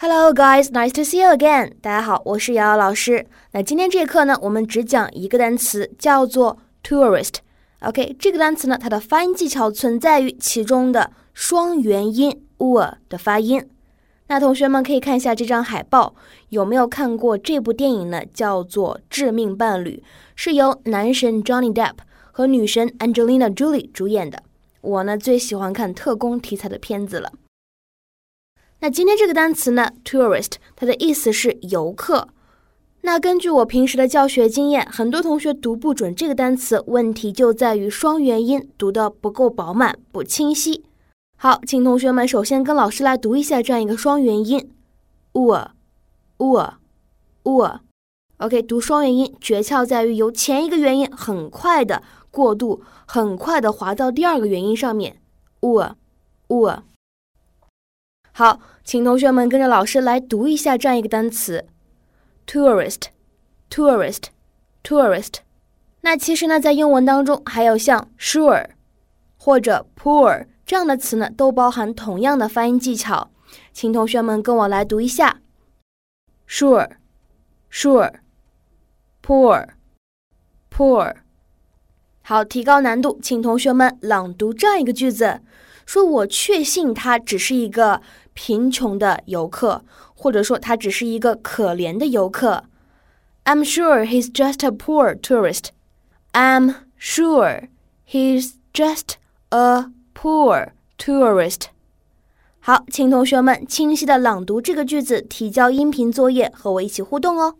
Hello, guys. Nice to see you again. 大家好，我是瑶瑶老师。那今天这课呢，我们只讲一个单词，叫做 tourist。OK，这个单词呢，它的发音技巧存在于其中的双元音 u 的发音。那同学们可以看一下这张海报，有没有看过这部电影呢？叫做《致命伴侣》，是由男神 Johnny Depp 和女神 Angelina Jolie 主演的。我呢最喜欢看特工题材的片子了。那今天这个单词呢，tourist，它的意思是游客。那根据我平时的教学经验，很多同学读不准这个单词，问题就在于双元音读的不够饱满、不清晰。好，请同学们首先跟老师来读一下这样一个双元音，u，u，u。OK，读双元音诀窍在于由前一个元音很快的过渡，很快的滑到第二个元音上面，u，u。好，请同学们跟着老师来读一下这样一个单词：tourist，tourist，tourist。那其实呢，在英文当中，还有像 sure 或者 poor 这样的词呢，都包含同样的发音技巧。请同学们跟我来读一下：sure，sure，poor，poor。好，提高难度，请同学们朗读这样一个句子。说我确信他只是一个贫穷的游客，或者说他只是一个可怜的游客。I'm sure he's just a poor tourist. I'm sure he's just a poor tourist. 好，请同学们清晰的朗读这个句子，提交音频作业，和我一起互动哦。